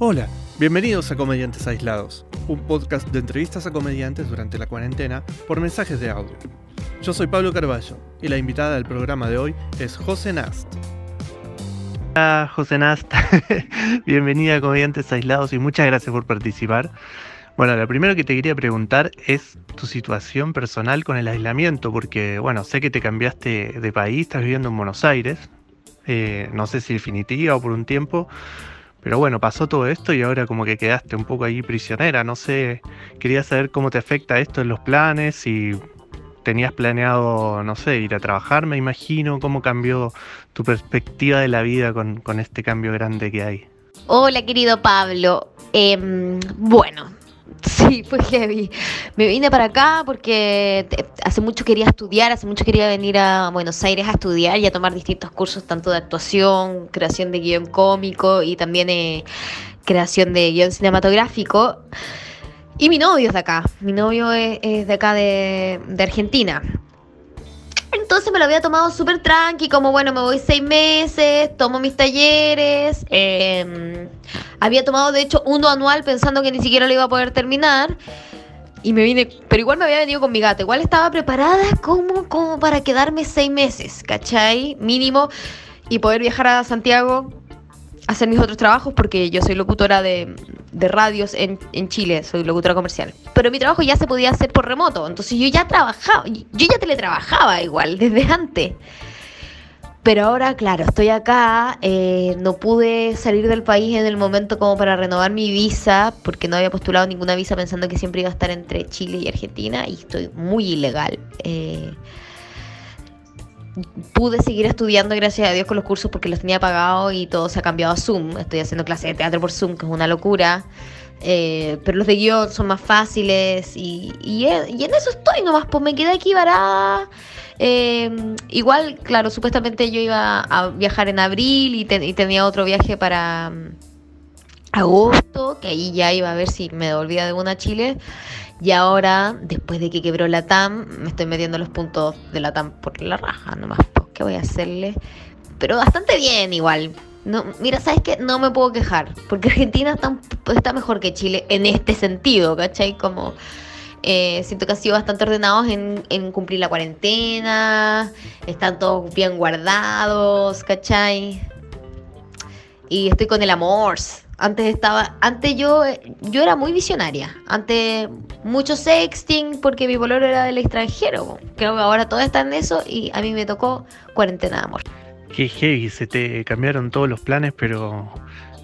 Hola, bienvenidos a Comediantes Aislados, un podcast de entrevistas a comediantes durante la cuarentena por mensajes de audio. Yo soy Pablo Carballo y la invitada del programa de hoy es José Nast. Hola, José Nast. Bienvenida a Comediantes Aislados y muchas gracias por participar. Bueno, lo primero que te quería preguntar es tu situación personal con el aislamiento, porque, bueno, sé que te cambiaste de país, estás viviendo en Buenos Aires, eh, no sé si definitiva o por un tiempo, pero bueno, pasó todo esto y ahora como que quedaste un poco ahí prisionera. No sé, quería saber cómo te afecta esto en los planes, si tenías planeado, no sé, ir a trabajar, me imagino, cómo cambió tu perspectiva de la vida con, este cambio grande que hay. Hola, querido Pablo. Em, bueno, Sí, fue heavy. Me vine para acá porque hace mucho quería estudiar, hace mucho quería venir a Buenos Aires a estudiar y a tomar distintos cursos, tanto de actuación, creación de guion cómico y también eh, creación de guion cinematográfico. Y mi novio es de acá, mi novio es, de acá de Argentina. Entonces me lo había tomado súper tranqui, como bueno, me voy seis meses, tomo mis talleres. Em, había tomado de hecho uno anual pensando que ni siquiera lo iba a poder terminar. Y me vine, pero igual me había venido con mi gato. Igual estaba preparada como, como para quedarme seis meses, ¿cachai? Mínimo. Y poder viajar a Santiago hacer mis otros trabajos porque yo soy locutora de, radios en, Chile, soy locutora comercial. Pero mi trabajo ya se podía hacer por remoto, entonces yo ya trabajaba, yo ya teletrabajaba igual desde antes. Pero ahora, claro, estoy acá, eh, no pude salir del país en el momento como para renovar mi visa, porque no había postulado ninguna visa pensando que siempre iba a estar entre Chile y Argentina, y estoy muy ilegal. Eh, pude seguir estudiando, gracias a Dios, con los cursos porque los tenía pagados y todo se ha cambiado a Zoom. Estoy haciendo clases de teatro por Zoom, que es una locura. Eh, pero los de guion son más fáciles y, y, en eso estoy nomás, pues me quedé aquí varada. Eh, igual, claro, supuestamente yo iba a viajar en abril y, tenía otro viaje para mm, agosto, que ahí ya iba a ver si me devolvía de una Chile. Y ahora, después de que quebró la TAM, me estoy metiendo los puntos de la TAM por la raja nomás. ¿Qué voy a hacerle? Pero bastante bien igual. No, mira, ¿sabes qué? No me puedo quejar. Porque Argentina está, está mejor que Chile en este sentido, ¿cachai? Como eh, siento que han sido bastante ordenados en, en, cumplir la cuarentena. Están todos bien guardados, ¿cachai? Y estoy con el amor. Antes estaba, antes yo, yo era muy visionaria. Antes mucho sexting porque mi valor era del extranjero. Creo que ahora todo está en eso y a mí me tocó cuarentena de amor. Qué heavy, se te cambiaron todos los planes, pero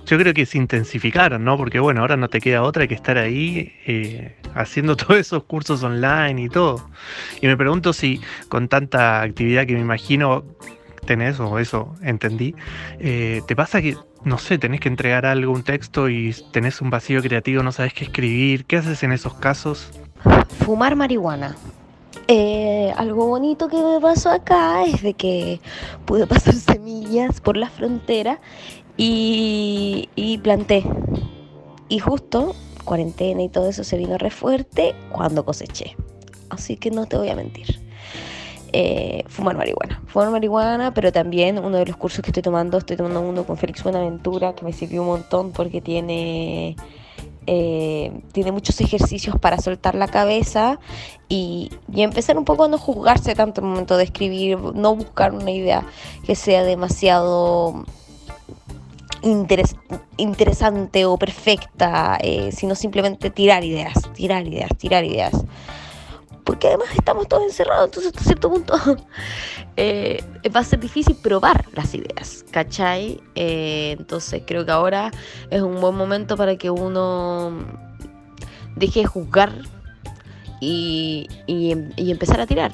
yo creo que se intensificaron, ¿no? Porque bueno, ahora no te queda otra que estar ahí eh, haciendo todos esos cursos online y todo. Y me pregunto si con tanta actividad que me imagino tenés, o eso entendí, eh, ¿te pasa que no sé, tenés que entregar algo, un texto y tenés un vacío creativo, no sabes qué escribir. ¿Qué haces en esos casos? Fumar marihuana. Eh, algo bonito que me pasó acá es de que pude pasar semillas por la frontera y, planté. Y justo cuarentena y todo eso se vino re fuerte cuando coseché. Así que no te voy a mentir. Eh, fumar marihuana. Fumar marihuana, pero también uno de los cursos que estoy tomando, estoy tomando uno con Félix Buenaventura, que me sirvió un montón porque tiene, eh, tiene muchos ejercicios para soltar la cabeza y, empezar un poco a no juzgarse tanto en el momento de escribir, no buscar una idea que sea demasiado interesante o perfecta, eh, sino simplemente tirar ideas, tirar ideas, tirar ideas porque además estamos todos encerrados, entonces hasta cierto punto eh, va a ser difícil probar las ideas, ¿cachai? Eh, entonces creo que ahora es un buen momento para que uno deje de juzgar y, y empezar a tirar.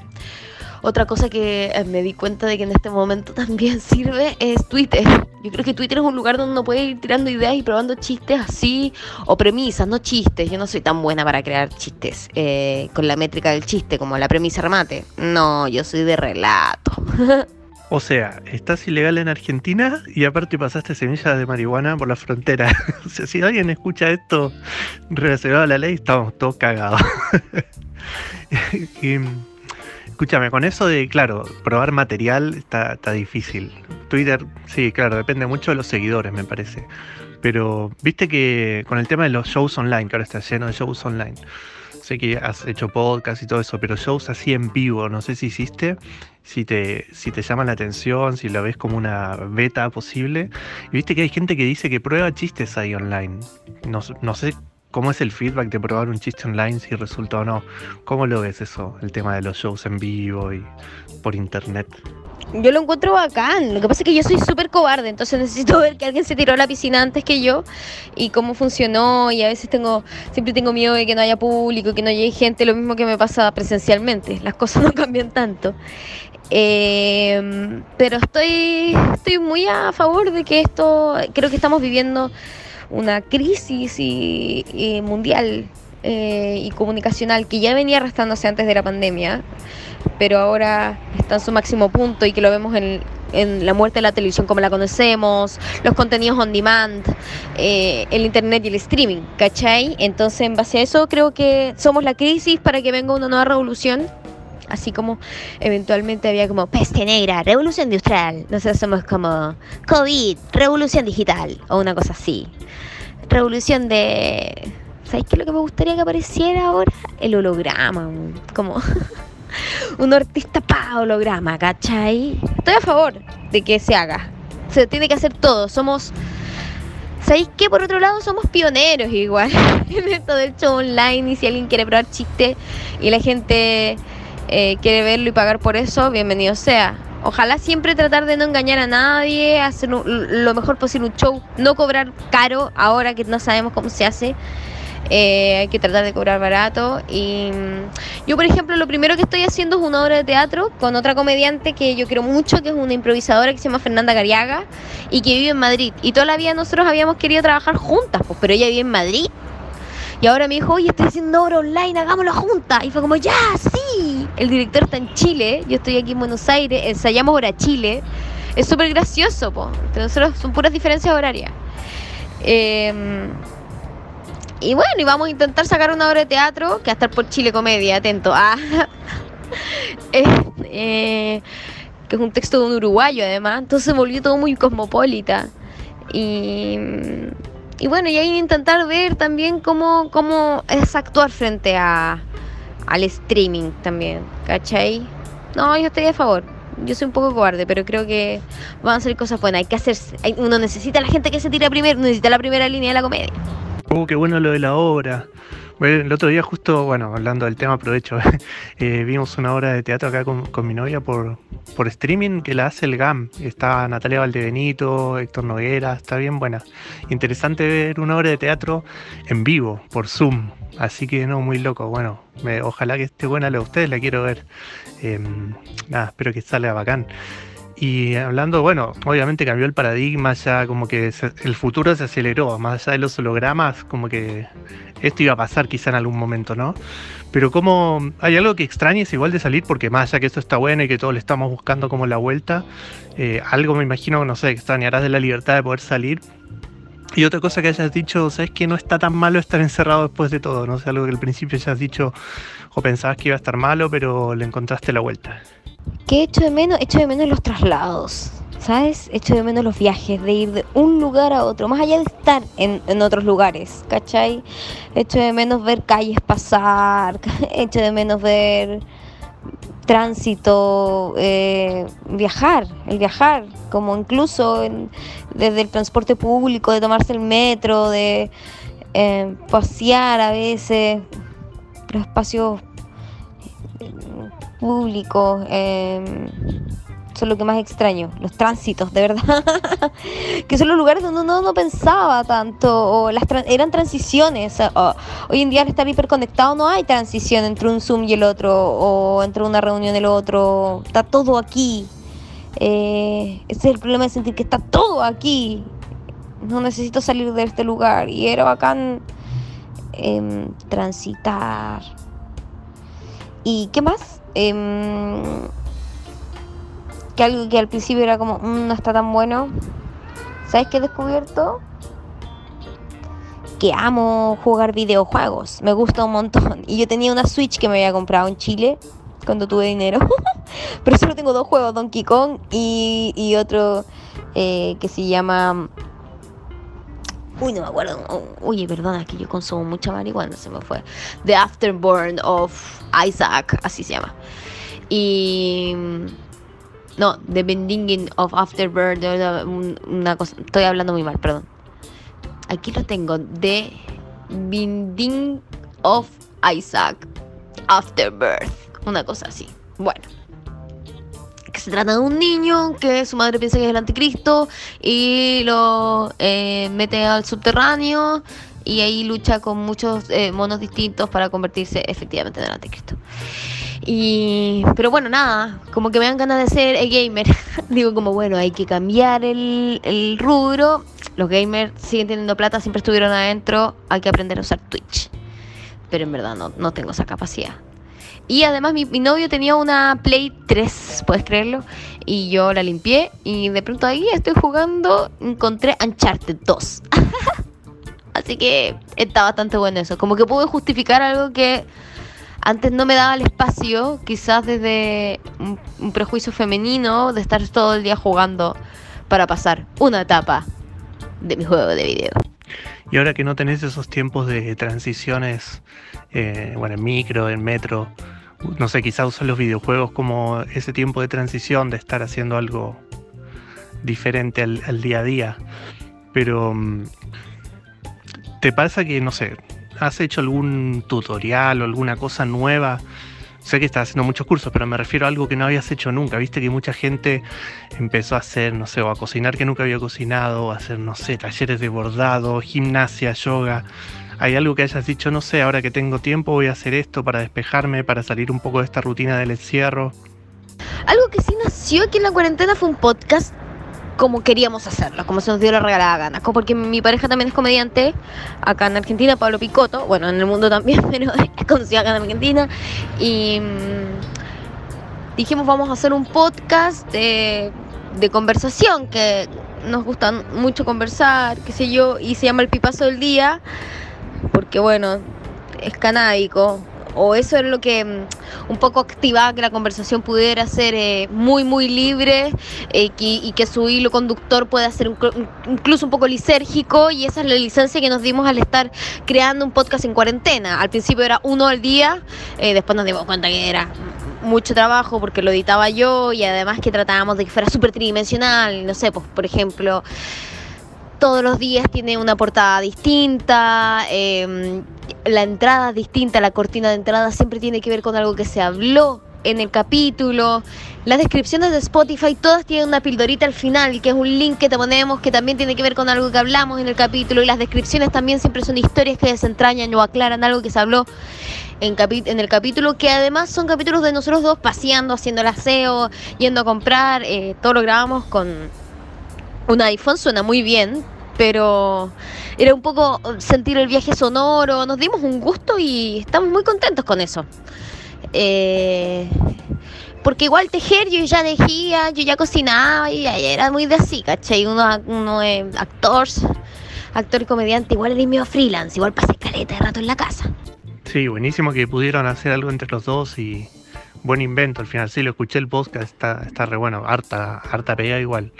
Otra cosa que eh, me di cuenta de que en este momento también sirve es Twitter. Yo creo que Twitter es un lugar donde uno puede ir tirando ideas y probando chistes así, o premisas, no chistes. Yo no soy tan buena para crear chistes eh, con la métrica del chiste, como la premisa remate. No, yo soy de relato. O sea, estás ilegal en Argentina y aparte pasaste semillas de marihuana por la frontera. o sea, si alguien escucha esto relacionado a la ley, estamos todos cagados. y, escúchame, con eso de, claro, probar material está, difícil. Twitter, sí, claro, depende mucho de los seguidores, me parece. Pero viste que con el tema de los shows online, que ahora está lleno de shows online, sé que has hecho podcast y todo eso, pero shows así en vivo, no sé si hiciste, si te, si te llama la atención, si lo ves como una beta posible. Y viste que hay gente que dice que prueba chistes ahí online. No, no sé cómo es el feedback de probar un chiste online, si resulta o no. ¿Cómo lo ves eso, el tema de los shows en vivo y por internet? Yo lo encuentro bacán. Lo que pasa es que yo soy súper cobarde, entonces necesito ver que alguien se tiró a la piscina antes que yo y cómo funcionó. Y a veces tengo, siempre tengo miedo de que no haya público, que no llegue gente, lo mismo que me pasa presencialmente. Las cosas no cambian tanto. Eh, pero estoy, estoy muy a favor de que esto, creo que estamos viviendo una crisis y, mundial eh, y comunicacional que ya venía arrastrándose antes de la pandemia pero ahora está en su máximo punto y que lo vemos en, la muerte de la televisión como la conocemos, los contenidos on demand, eh, el internet y el streaming, ¿cachai? Entonces, en base a eso, creo que somos la crisis para que venga una nueva revolución. Así como eventualmente había como peste negra, revolución industrial. Nosotros somos como COVID, revolución digital o una cosa así. Revolución de... ¿Sabes qué es lo que me gustaría que apareciera ahora? El holograma, como... un artista para holograma, ¿cachai? Estoy a favor de que se haga. Se tiene que hacer todo. Somos. ¿Sabéis qué? Por otro lado, somos pioneros igual en esto del show online. Y si alguien quiere probar chiste y la gente eh, quiere verlo y pagar por eso, bienvenido sea. Ojalá siempre tratar de no engañar a nadie, hacer lo mejor posible un show, no cobrar caro ahora que no sabemos cómo se hace. Eh, hay que tratar de cobrar barato. Y mm, yo, por ejemplo, lo primero que estoy haciendo es una obra de teatro con otra comediante que yo quiero mucho, que es una improvisadora que se llama Fernanda Gariaga y que vive en Madrid. Y toda la vida nosotros habíamos querido trabajar juntas, pues, pero ella vive en Madrid. Y ahora me dijo, oye, estoy haciendo obra online, hagámoslo juntas. Y fue como, ya, sí. El director está en Chile, yo estoy aquí en Buenos Aires, ensayamos obra Chile. Es súper gracioso, pues. Nosotros son puras diferencias horarias. Eh, y bueno, y vamos a intentar sacar una obra de teatro que va a estar por Chile Comedia, atento. Ah, eh, que es un texto de un uruguayo además, entonces se volvió todo muy cosmopolita. Y, y bueno, y ahí intentar ver también cómo, cómo es actuar frente a, al streaming también, ¿cachai? No, yo estoy a favor. Yo soy un poco cobarde, pero creo que van a salir cosas buenas. Hay que hacer, uno necesita la gente que se tira primero, necesita la primera línea de la comedia. Oh, qué bueno lo de la obra. Bueno, el otro día justo, bueno, hablando del tema, aprovecho, eh, vimos una obra de teatro acá con, mi novia por, por streaming que la hace el GAM. Está Natalia Valdebenito, Héctor Noguera, está bien buena. Interesante ver una obra de teatro en vivo, por Zoom. Así que no, muy loco. Bueno, ojalá que esté buena la de ustedes, la quiero ver. Nada, espero que salga bacán. Y hablando, bueno, obviamente cambió el paradigma, ya como que el futuro se aceleró, más allá de los hologramas, como que esto iba a pasar quizá en algún momento, ¿no? Pero como hay algo que extrañes igual de salir, porque más allá que esto está bueno y que todos le estamos buscando como la vuelta, eh, algo me imagino, no sé, extrañarás de la libertad de poder salir. Y otra cosa que hayas dicho, sabes que no está tan malo estar encerrado después de todo, no sé, algo que al principio ya has dicho o pensabas que iba a estar malo, pero le encontraste la vuelta. ¿Qué echo de menos? Echo de menos los traslados, ¿sabes? Echo de menos los viajes, de ir de un lugar a otro, más allá de estar en, otros lugares, ¿cachai? Echo de menos ver calles pasar, echo de menos ver tránsito, eh, viajar, el viajar, como incluso desde el transporte público, de tomarse el metro, de eh, pasear a veces, los espacios público Eh, son lo que más extraño, los tránsitos, de verdad. que son los lugares donde uno no pensaba tanto, o las eran transiciones. hoy en día al estar hiperconectado no hay transición entre un Zoom y el otro, o entre una reunión y el otro. Está todo aquí. Eh, ese es el problema de sentir que está todo aquí. No necesito salir de este lugar. Y era bacán eh, transitar. ¿Y qué más? Em, que algo que al principio era como, mm, no está tan bueno. ¿Sabes qué he descubierto? Que amo jugar videojuegos. Me gusta un montón. Y yo tenía una Switch que me había comprado en Chile cuando tuve dinero. Pero solo tengo dos juegos, Donkey Kong y, y otro eh, que se llama Uy, no me acuerdo. Uy, perdona, yo consumo mucha marihuana, se me fue. The Afterburn of Isaac, así se llama. Y. No, The Bending of Afterburn, una cosa. Estoy hablando muy mal, perdón. Aquí lo tengo. The Binding of Isaac Afterbirth. Una cosa así. Bueno que se trata de un niño que su madre piensa que es el anticristo y lo eh, mete al subterráneo y ahí lucha con muchos eh, monos distintos para convertirse efectivamente en el anticristo. Y, pero bueno, nada, como que me dan ganas de ser el gamer. Digo como, bueno, hay que cambiar el, el rubro. Los gamers siguen teniendo plata, siempre estuvieron adentro. Hay que aprender a usar Twitch. Pero en verdad no, no tengo esa capacidad. Y además mi, novio tenía una Play 3, puedes creerlo. Y yo la limpié y de pronto ahí estoy jugando, encontré Uncharted 2. Así que está bastante bueno eso. Como que pude justificar algo que antes no me daba el espacio, quizás desde un, prejuicio femenino, de estar todo el día jugando para pasar una etapa de mi juego de video. Y ahora que no tenés esos tiempos de transiciones, eh, bueno, en micro, en metro, no sé, quizá usas los videojuegos como ese tiempo de transición de estar haciendo algo diferente al, día a día. Pero, mm, ¿te pasa que, no sé, has hecho algún tutorial o alguna cosa nueva? Sé que estás haciendo muchos cursos, pero me refiero a algo que no habías hecho nunca. Viste que mucha gente empezó a hacer, no sé, o a cocinar que nunca había cocinado, o a hacer, no sé, talleres de bordado, gimnasia, yoga. ¿Hay algo que hayas dicho, no sé, ahora que tengo tiempo voy a hacer esto para despejarme, para salir un poco de esta rutina del encierro? Algo que sí nació aquí en la cuarentena fue un podcast como queríamos hacerlo, como se nos dio la regalada gana. Porque mi pareja también es comediante acá en Argentina, Pablo Picoto, bueno, en el mundo también, pero es conocido acá en Argentina. Y mm, dijimos, vamos a hacer un podcast de, de conversación, que nos gusta mucho conversar, qué sé yo, y se llama El Pipazo del Día porque bueno, es canábico, o eso es lo que mm, un poco activaba que la conversación pudiera ser eh, muy muy libre eh, y que su hilo conductor pueda ser incluso un poco lisérgico y esa es la licencia que nos dimos al estar creando un podcast en cuarentena. Al principio era uno al día, eh, después nos dimos cuenta que era mucho trabajo porque lo editaba yo y además que tratábamos de que fuera súper tridimensional, no sé, pues por ejemplo todos los días tiene una portada distinta, em, la entrada es distinta, la cortina de entrada siempre tiene que ver con algo que se habló en el capítulo. Las descripciones de Spotify todas tienen una pildorita al final, que es un link que te ponemos que también tiene que ver con algo que hablamos en el capítulo. Y las descripciones también siempre son historias que desentrañan o aclaran algo que se habló en, en el capítulo, que además son capítulos de nosotros dos paseando, haciendo el aseo, yendo a comprar. Eh, todo lo grabamos con un iPhone suena muy bien, pero era un poco sentir el viaje sonoro, nos dimos un gusto y estamos muy contentos con eso. Eh, porque igual tejer yo ya tejía, yo ya cocinaba y era muy de así, ¿cachai? Uno, uno es actor, actor y comediante, igual era medio freelance, igual pasé caleta de rato en la casa. Sí, buenísimo que pudieron hacer algo entre los dos y buen invento al final. Sí, lo escuché el podcast, está, está re bueno, harta, harta pega igual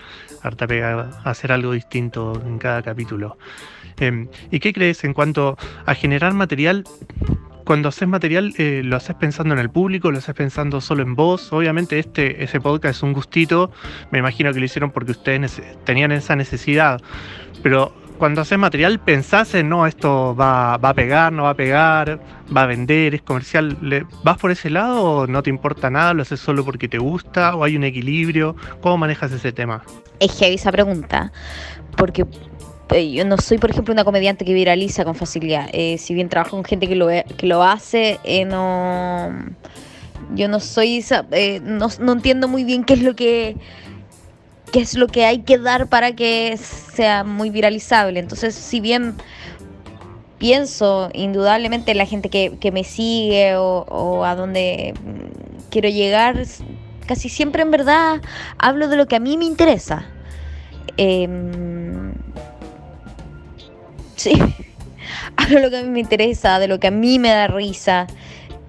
harta pega hacer algo distinto en cada capítulo. Em, ¿Y qué crees en cuanto a generar material? Cuando haces material, eh, ¿lo haces pensando en el público? ¿Lo haces pensando solo en vos? Obviamente este, ese podcast es un gustito, me imagino que lo hicieron porque ustedes tenían esa necesidad, pero cuando haces material pensás en, no, esto va, va, a pegar, no va a pegar, va a vender, es comercial. ¿Vas por ese lado o no te importa nada? ¿Lo haces solo porque te gusta o hay un equilibrio? ¿Cómo manejas ese tema? Es heavy esa pregunta, porque eh, yo no soy, por ejemplo, una comediante que viraliza con facilidad. Eh, si bien trabajo con gente que lo, que lo hace, eh, no... Yo no soy... no, no entiendo muy bien qué es lo que qué es lo que hay que dar para que sea muy viralizable. Entonces, si bien pienso indudablemente en la gente que, me sigue o, a donde quiero llegar, casi siempre en verdad hablo de lo que a mí me interesa. Em, sí, hablo de lo que a mí me interesa, de lo que a mí me da risa.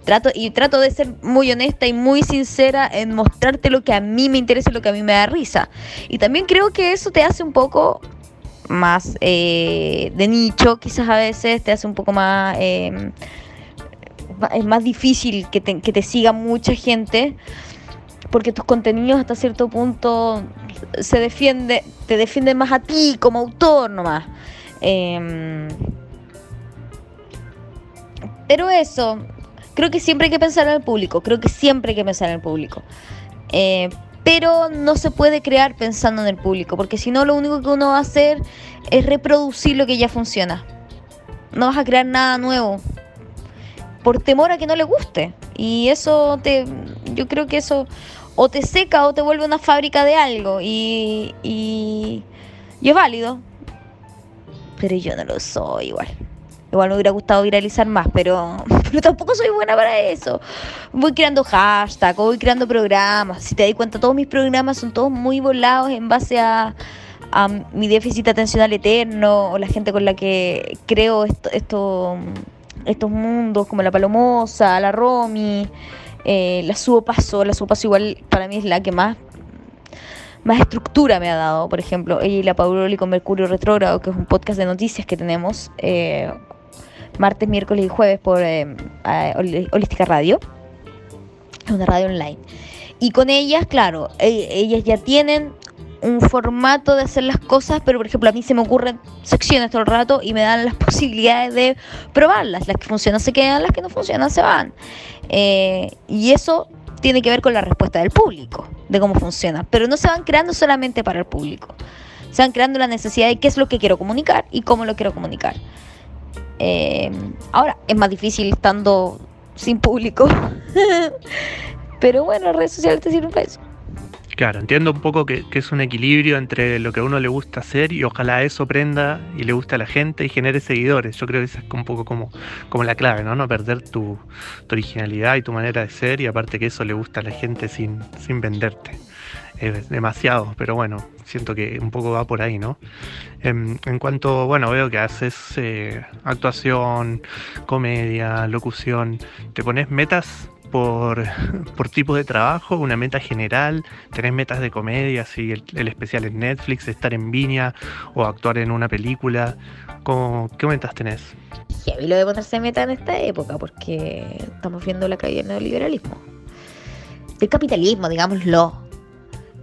Trato, y trato de ser muy honesta y muy sincera en mostrarte lo que a mí me interesa y lo que a mí me da risa. Y también creo que eso te hace un poco más eh, de nicho, quizás a veces te hace un poco más... Eh, es más difícil que te, que te siga mucha gente porque tus contenidos hasta cierto punto se defiende, te defienden más a ti como autor nomás. Em, pero eso, creo que siempre hay que pensar en el público, creo que siempre hay que pensar en el público. Eh, pero no se puede crear pensando en el público, porque si no lo único que uno va a hacer es reproducir lo que ya funciona. No vas a crear nada nuevo por temor a que no le guste. Y eso te yo creo que eso o te seca o te vuelve una fábrica de algo y y, y es válido. Pero yo no lo soy igual. Igual me hubiera gustado viralizar más, pero, pero tampoco soy buena para eso. Voy creando hashtags, voy creando programas. Si te das cuenta, todos mis programas son todos muy volados en base a, a mi déficit atencional eterno o la gente con la que creo esto, esto estos mundos como la Palomosa, la Romy, eh, la Subo Paso. La Subo Paso igual para mí es la que más más estructura me ha dado, por ejemplo, y la Pauloli con Mercurio Retrógrado, que es un podcast de noticias que tenemos, eh, martes, miércoles y jueves por eh, Holística Radio. Una radio online. Y con ellas, claro, e, ellas ya tienen un formato de hacer las cosas, pero por ejemplo a mí se me ocurren secciones todo el rato y me dan las posibilidades de probarlas. Las que funcionan se quedan, las que no funcionan se van. Eh, y eso tiene que ver con la respuesta del público, de cómo funciona. Pero no se van creando solamente para el público. Se van creando la necesidad de qué es lo que quiero comunicar y cómo lo quiero comunicar. Eh, ahora, es más difícil estando sin público. Pero bueno, redes sociales te sirven para eso. Claro, entiendo un poco que, es un equilibrio entre lo que a uno le gusta hacer y ojalá eso prenda y le guste a la gente y genere seguidores. Yo creo que esa es un poco como, como la clave, ¿no? No perder tu, originalidad y tu manera de ser y aparte que eso le gusta a la gente sin, sin venderte. Demasiado, pero bueno, siento que un poco va por ahí, ¿no? En, en cuanto, bueno, veo que haces eh, actuación, comedia, locución, ¿te pones metas por, por tipo de trabajo, una meta general, tenés metas de comedia, si el, especial en Netflix, estar en Viña o actuar en una película, ¿cómo, ¿qué metas tenés? mí lo de ponerse meta en esta época, porque estamos viendo la caída del neoliberalismo. Del capitalismo, digámoslo.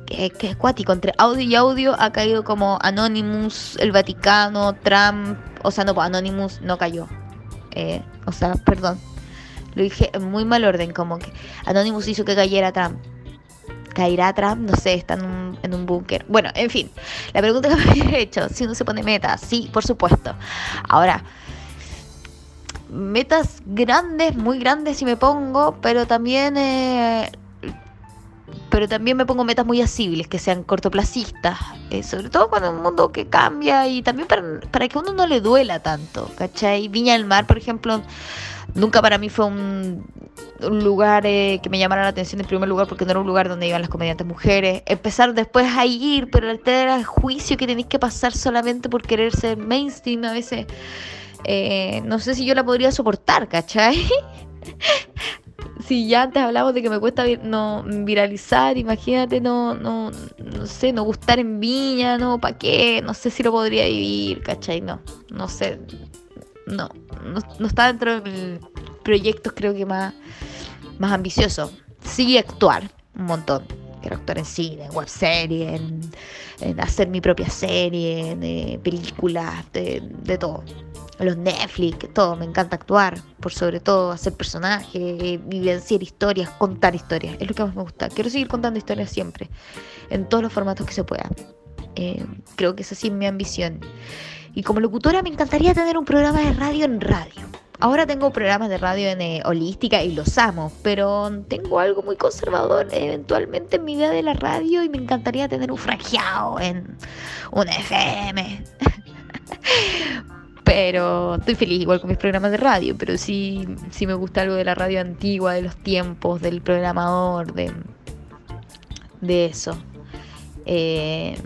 Que, es cuático, entre audio y audio ha caído como Anonymous, el Vaticano, Trump, o sea, no, pues, Anonymous no cayó. Eh, o sea, perdón, lo dije en muy mal orden, como que Anonymous hizo que cayera Trump. ¿Caerá Trump? No sé, está en un, en un búnker. Bueno, en fin, la pregunta que me había hecho, si uno se pone metas, sí, por supuesto. Ahora, metas grandes, muy grandes si me pongo, pero también... Eh, pero también me pongo metas muy asibles, que sean cortoplacistas, eh, sobre todo cuando es un mundo que cambia y también para, que uno no le duela tanto, ¿cachai? Viña del Mar, por ejemplo, Nunca para mí fue un, lugar eh, que me llamara la atención en primer lugar porque no era un lugar donde iban las comediantes mujeres. Empezar después a ir, pero el tener el juicio que tenéis que pasar solamente por querer ser mainstream a veces, eh, no sé si yo la podría soportar, ¿cachai? si ya antes hablamos de que me cuesta no viralizar, imagínate, no, no, no sé, no gustar en viña, no, ¿para qué? No sé si lo podría vivir, ¿cachai? No, no sé, no, no, está dentro de proyectos creo que más, más ambicioso. Sí actuar un montón. Quiero actuar en cine, en webserie, en, hacer mi propia serie, en eh, películas, de, todo. Los Netflix, todo. Me encanta actuar, por sobre todo hacer personajes, vivenciar historias, contar historias. Es lo que más me gusta. Quiero seguir contando historias siempre, en todos los formatos que se pueda. Eh, creo que esa sí es mi ambición. Y como locutora me encantaría tener un programa de radio en radio. Ahora tengo programas de radio en eh, holística y los amo, pero tengo algo muy conservador eventualmente en mi vida de la radio y me encantaría tener un franjeado en una FM. pero estoy feliz igual con mis programas de radio, pero sí, sí me gusta algo de la radio antigua, de los tiempos, del programador, de, de eso. Eh,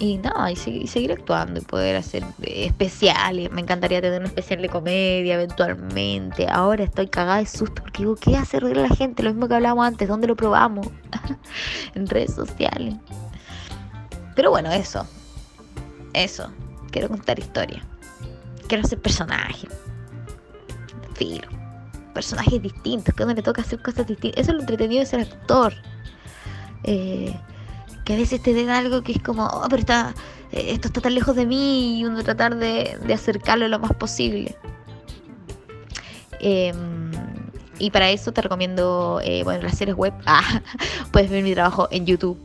y no, y, seguir, actuando y poder hacer especiales. Me encantaría tener un especial de comedia eventualmente. Ahora estoy cagada de susto porque digo, ¿qué hace reír a la gente? Lo mismo que hablábamos antes, ¿dónde lo probamos? en redes sociales. Pero bueno, eso. eso. Quiero contar historia. Quiero ser personaje. Filo. Personajes distintos, que a uno le toca hacer cosas distintas. Eso es lo entretenido de ser actor. Eh, que a veces te den algo que es como, oh, pero está, eh, esto está tan lejos de mí y uno tratar de, de acercarlo lo más posible. Em, y para eso te recomiendo, eh, bueno, las series web. Ah, puedes ver mi trabajo en YouTube.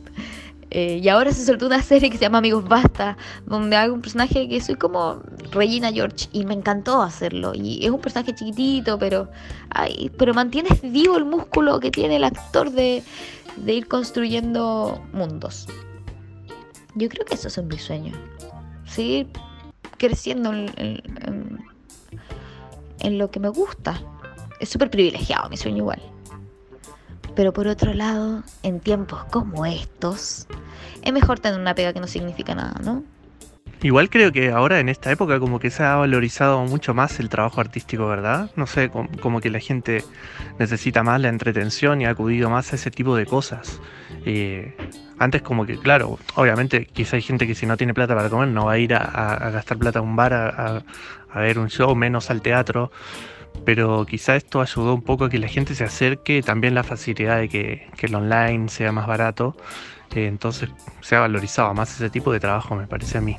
Eh, y ahora se soltó una serie que se llama Amigos Basta, donde hago un personaje que soy como Regina George y me encantó hacerlo. Y es un personaje chiquitito, pero, ay, pero mantienes vivo el músculo que tiene el actor de, de ir construyendo mundos. Yo creo que eso es mi sueño. Seguir creciendo en, en, en lo que me gusta. Es súper privilegiado mi sueño igual. Pero por otro lado, en tiempos como estos, es mejor tener una pega que no significa nada, ¿no? Igual creo que ahora en esta época como que se ha valorizado mucho más el trabajo artístico, ¿verdad? No sé, como, que la gente necesita más la entretención y ha acudido más a ese tipo de cosas. Eh, antes como que, claro, obviamente quizá hay gente que si no tiene plata para comer no va a ir a, gastar plata a un bar a, a ver un show, menos al teatro pero quizá esto ayudó un poco a que la gente se acerque, también la facilidad de que, el online sea más barato, eh, entonces se ha valorizado más ese tipo de trabajo, me parece a mí.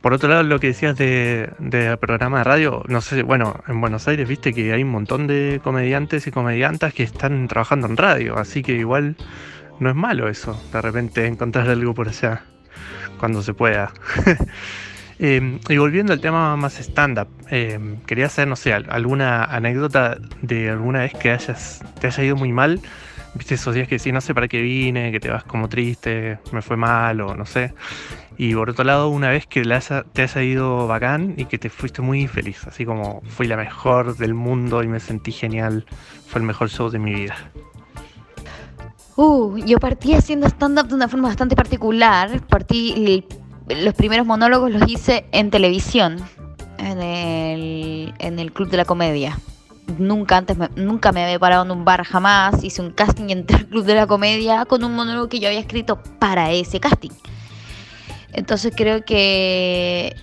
Por otro lado, lo que decías de, de, programa de radio, no sé, bueno, en Buenos Aires viste que hay un montón de comediantes y comediantas que están trabajando en radio, así que igual no es malo eso, de repente encontrar algo por allá cuando se pueda. Em, y volviendo al tema más stand-up, em, quería hacer, no sé, alguna anécdota de alguna vez que hayas, te haya ido muy mal. Viste esos días que sí, no sé para qué vine, que te vas como triste, me fue mal o no sé. Y por otro lado, una vez que te haya ido bacán y que te fuiste muy feliz, así como fui la mejor del mundo y me sentí genial, fue el mejor show de mi vida. Uh, yo partí haciendo stand-up de una forma bastante particular. Partí los primeros monólogos los hice en televisión, en el, en el Club de la Comedia. Nunca antes, me, nunca me había parado en un bar jamás. Hice un casting entre el Club de la Comedia con un monólogo que yo había escrito para ese casting. Entonces creo que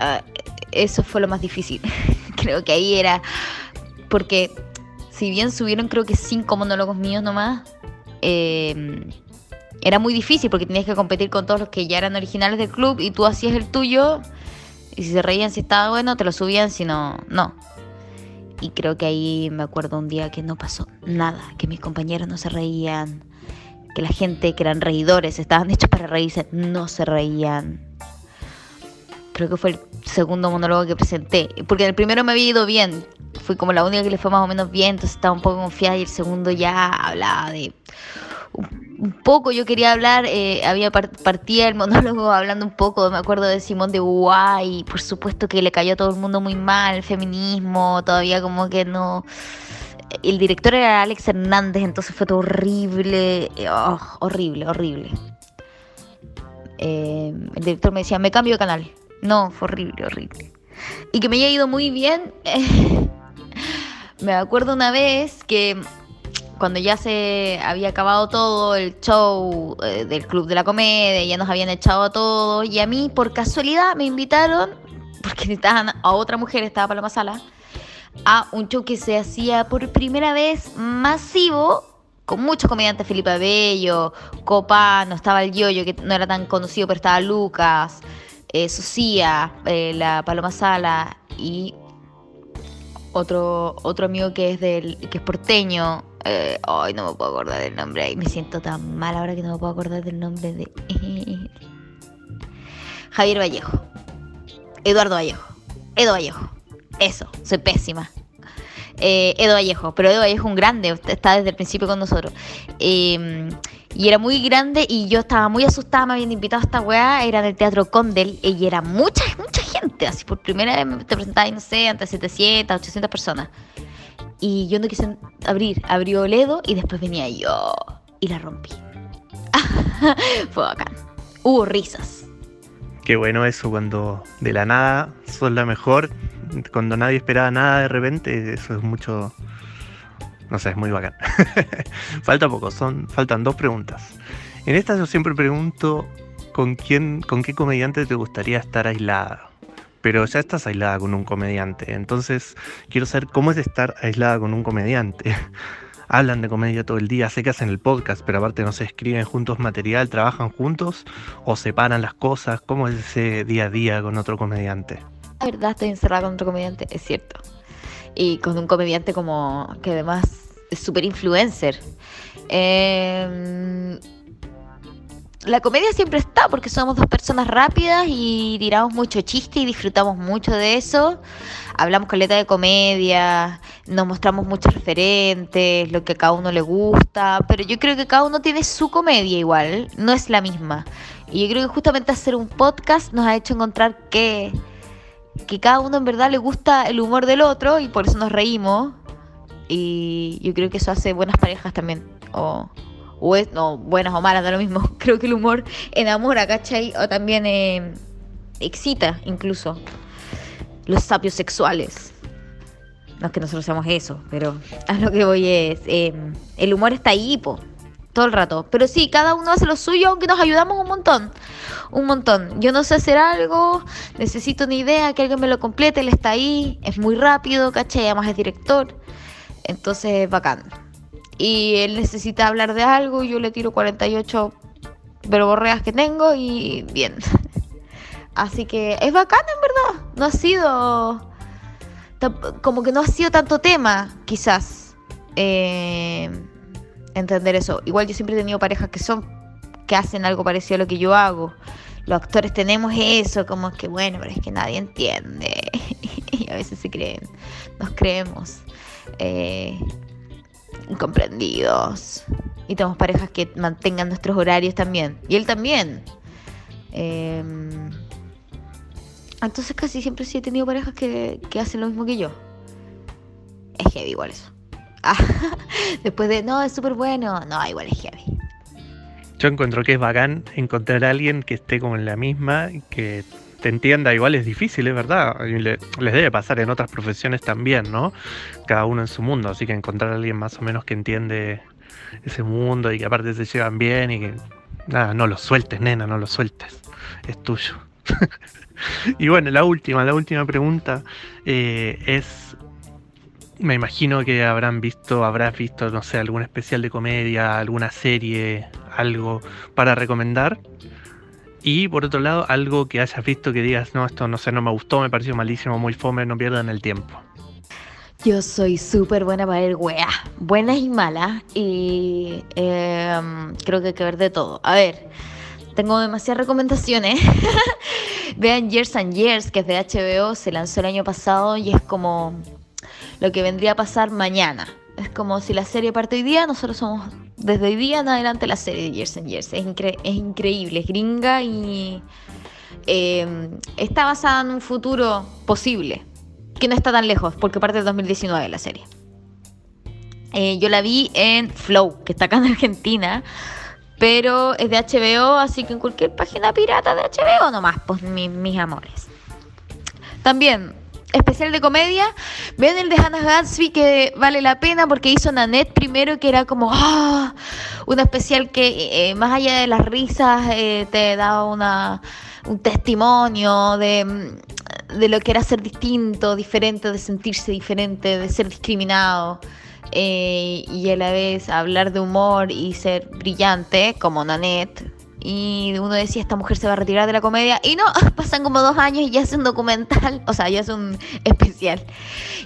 uh, eso fue lo más difícil. creo que ahí era porque si bien subieron creo que cinco monólogos míos nomás, eh, era muy difícil porque tenías que competir con todos los que ya eran originales del club y tú hacías el tuyo y si se reían si estaba bueno te lo subían, si no, no. Y creo que ahí me acuerdo un día que no pasó nada, que mis compañeros no se reían, que la gente que eran reidores, estaban hechos para reírse, no se reían. Creo que fue el segundo monólogo que presenté, porque el primero me había ido bien, fui como la única que le fue más o menos bien, entonces estaba un poco confiada y el segundo ya hablaba de un poco yo quería hablar, eh, había partía el monólogo hablando un poco, me acuerdo de Simón de Uruguay, por supuesto que le cayó a todo el mundo muy mal, el feminismo, todavía como que no... El director era Alex Hernández, entonces fue todo horrible, oh, horrible, horrible. Eh, el director me decía, me cambio de canal. No, fue horrible, horrible. Y que me haya ido muy bien. me acuerdo una vez que cuando ya se había acabado todo el show eh, del Club de la Comedia, ya nos habían echado a todos, y a mí por casualidad me invitaron, porque necesitaban a otra mujer, estaba Paloma Sala, a un show que se hacía por primera vez masivo, con muchos comediantes, Felipe Bello, Copano, estaba el Yoyo, que no era tan conocido, pero estaba Lucas, eh, Sucía, eh, la Paloma Sala y otro, otro amigo que es del, que es porteño, eh, ay, no me puedo acordar del nombre. Ay, me siento tan mal ahora que no me puedo acordar del nombre de. Javier Vallejo. Eduardo Vallejo. Edo Vallejo. Eso, soy pésima. Eh, Edo Vallejo, pero Edo Vallejo es un grande, está desde el principio con nosotros. Em, y era muy grande y yo estaba muy asustada, me habían invitado a esta weá, era en el Teatro Condel y era mucha, mucha así por primera vez te presentaba, no sé, ante 700, 800 personas. Y yo no quise abrir, abrió Ledo y después venía yo y la rompí. Fue bacán. Hubo risas. Qué bueno eso, cuando de la nada sos la mejor, cuando nadie esperaba nada de repente, eso es mucho, no sé, es muy bacán. Falta poco, son, faltan dos preguntas. En esta yo siempre pregunto con quién, con qué comediante te gustaría estar aislada. Pero ya estás aislada con un comediante. Entonces, quiero saber cómo es estar aislada con un comediante. Hablan de comedia todo el día, sé que hacen el podcast, pero aparte no se escriben juntos material, trabajan juntos o separan las cosas. ¿Cómo es ese día a día con otro comediante? La verdad, estoy encerrada con otro comediante, es cierto. Y con un comediante como que además es súper influencer. Eh, la comedia siempre está porque somos dos personas rápidas y tiramos mucho chiste y disfrutamos mucho de eso. Hablamos con letra de comedia, nos mostramos muchos referentes, lo que a cada uno le gusta, pero yo creo que cada uno tiene su comedia igual, no es la misma. Y yo creo que justamente hacer un podcast nos ha hecho encontrar que, que cada uno en verdad le gusta el humor del otro y por eso nos reímos. Y yo creo que eso hace buenas parejas también. O es, no, buenas o malas, da lo mismo. Creo que el humor enamora, ¿cachai? O también eh, excita incluso los sapios sexuales. No es que nosotros seamos eso, pero a lo que voy es, eh, el humor está ahí, po, todo el rato. Pero sí, cada uno hace lo suyo, aunque nos ayudamos un montón, un montón. Yo no sé hacer algo, necesito una idea, que alguien me lo complete, él está ahí, es muy rápido, ¿cachai? Además es director, entonces bacán y él necesita hablar de algo, yo le tiro 48 verborreas que tengo y bien. Así que es bacán en verdad. No ha sido como que no ha sido tanto tema, quizás. Eh, entender eso. Igual yo siempre he tenido parejas que son que hacen algo parecido a lo que yo hago. Los actores tenemos eso, como que bueno, pero es que nadie entiende. y a veces se creen, nos creemos. Eh, incomprendidos. Tenemos parejas que mantengan nuestros horarios también. Y él también. Em, entonces casi siempre sí he tenido parejas que, hacen lo mismo que yo. Es heavy igual eso. después de, no, es súper bueno. No, igual es heavy. Yo encuentro que es bacán encontrar a alguien que esté como en la misma, que te entienda, igual es difícil, es verdad. les debe pasar en otras profesiones también, ¿no? Cada uno en su mundo, así que encontrar a alguien más o menos que entiende ese mundo y que aparte se llevan bien y que nada, no lo sueltes, nena, no lo sueltes, es tuyo. y bueno, la última, la última pregunta eh, es, me imagino que habrán visto, habrás visto, no sé, algún especial de comedia, alguna serie, algo para recomendar. Y por otro lado, algo que hayas visto que digas, no, esto no sé, no me gustó, me pareció malísimo, muy fome, no pierdan el tiempo. Yo soy súper buena para ver weas, buenas y malas, y em, creo que hay que ver de todo. A ver, tengo demasiadas recomendaciones. Vean Years and Years, que es de HBO, se lanzó el año pasado y es como lo que vendría a pasar mañana. Es como si la serie parte hoy día, nosotros somos desde hoy día en adelante la serie de Years and Years. Es, increíble, es gringa y em, está basada en un futuro posible, que no está tan lejos, porque parte de 2019 la serie. Eh, yo la vi en Flow, que está acá en Argentina, pero es de HBO, así que en cualquier página pirata de HBO nomás, pues mis amores. También especial de comedia. Ven el de Hannah Gatsby que vale la pena porque hizo Nanette primero que era como ¡ah! un especial que eh, más allá de las risas eh, te daba una, un testimonio de, mm, de, lo que era ser distinto, diferente, de sentirse diferente, de ser discriminado. Eh, y a la vez hablar de humor y ser brillante como Nanette y uno decía, esta mujer se va a retirar de la comedia. Y no, pasan como dos años y ya es un documental, o sea, ya es un especial.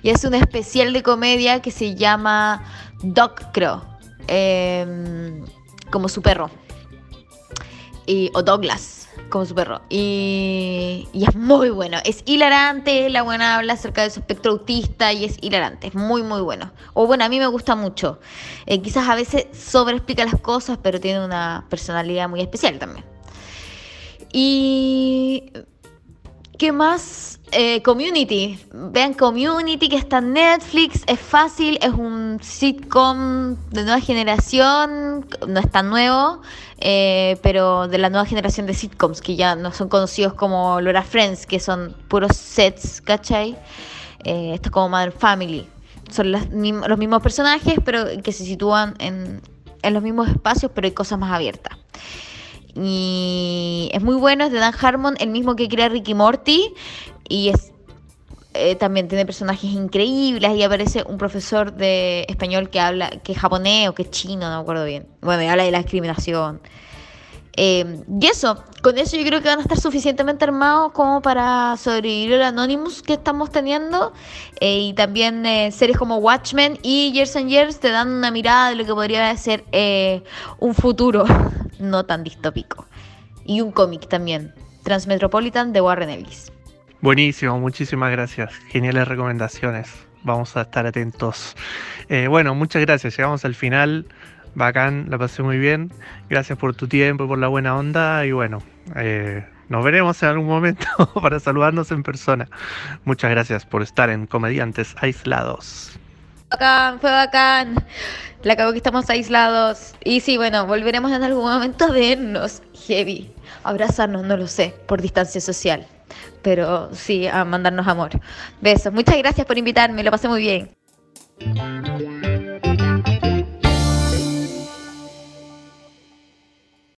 Y es un especial de comedia que se llama Doc, creo. Em, como su perro. Y, o Douglas como su perro. Y, es muy bueno. Es hilarante. La buena habla acerca de su espectro autista y es hilarante. Es muy, muy bueno. O bueno, a mí me gusta mucho. Eh, quizás a veces sobreexplica las cosas, pero tiene una personalidad muy especial también. Y. ¿Qué más? Eh, community. Vean Community que está en Netflix. Es fácil. Es un sitcom de nueva generación. No es tan nuevo. Eh, pero de la nueva generación de sitcoms que ya no son conocidos como Laura Friends, que son puros sets, ¿cachai? Eh, esto es como Mother Family. Son los mismos personajes, pero que se sitúan en, en los mismos espacios, pero hay cosas más abiertas. Y es muy bueno, es de Dan Harmon, el mismo que crea Ricky Morty. Y es eh, también tiene personajes increíbles y aparece un profesor de español que habla, que es japonés o que es chino, no me acuerdo bien. Bueno, y habla de la discriminación. Eh, y eso, con eso yo creo que van a estar suficientemente armados como para sobrevivir el Anonymous que estamos teniendo. Eh, y también series como Watchmen y Years and Years te dan una mirada de lo que podría ser un futuro no tan distópico. Y un cómic también, Transmetropolitan de Warren Ellis. Buenísimo, muchísimas gracias. Geniales recomendaciones. Vamos a estar atentos. Eh, bueno, muchas gracias. Llegamos al final. Bacán, la pasé muy bien. Gracias por tu tiempo, por la buena onda. Y bueno, eh, nos veremos en algún momento para saludarnos en persona. Muchas gracias por estar en Comediantes Aislados. Bacán, fue bacán. La acabo que estamos aislados. Y sí, bueno, volveremos en algún momento a vernos. Heavy. Abrazarnos, no lo sé, por distancia social pero sí a mandarnos amor. Besos. Muchas gracias por invitarme, lo pasé muy bien.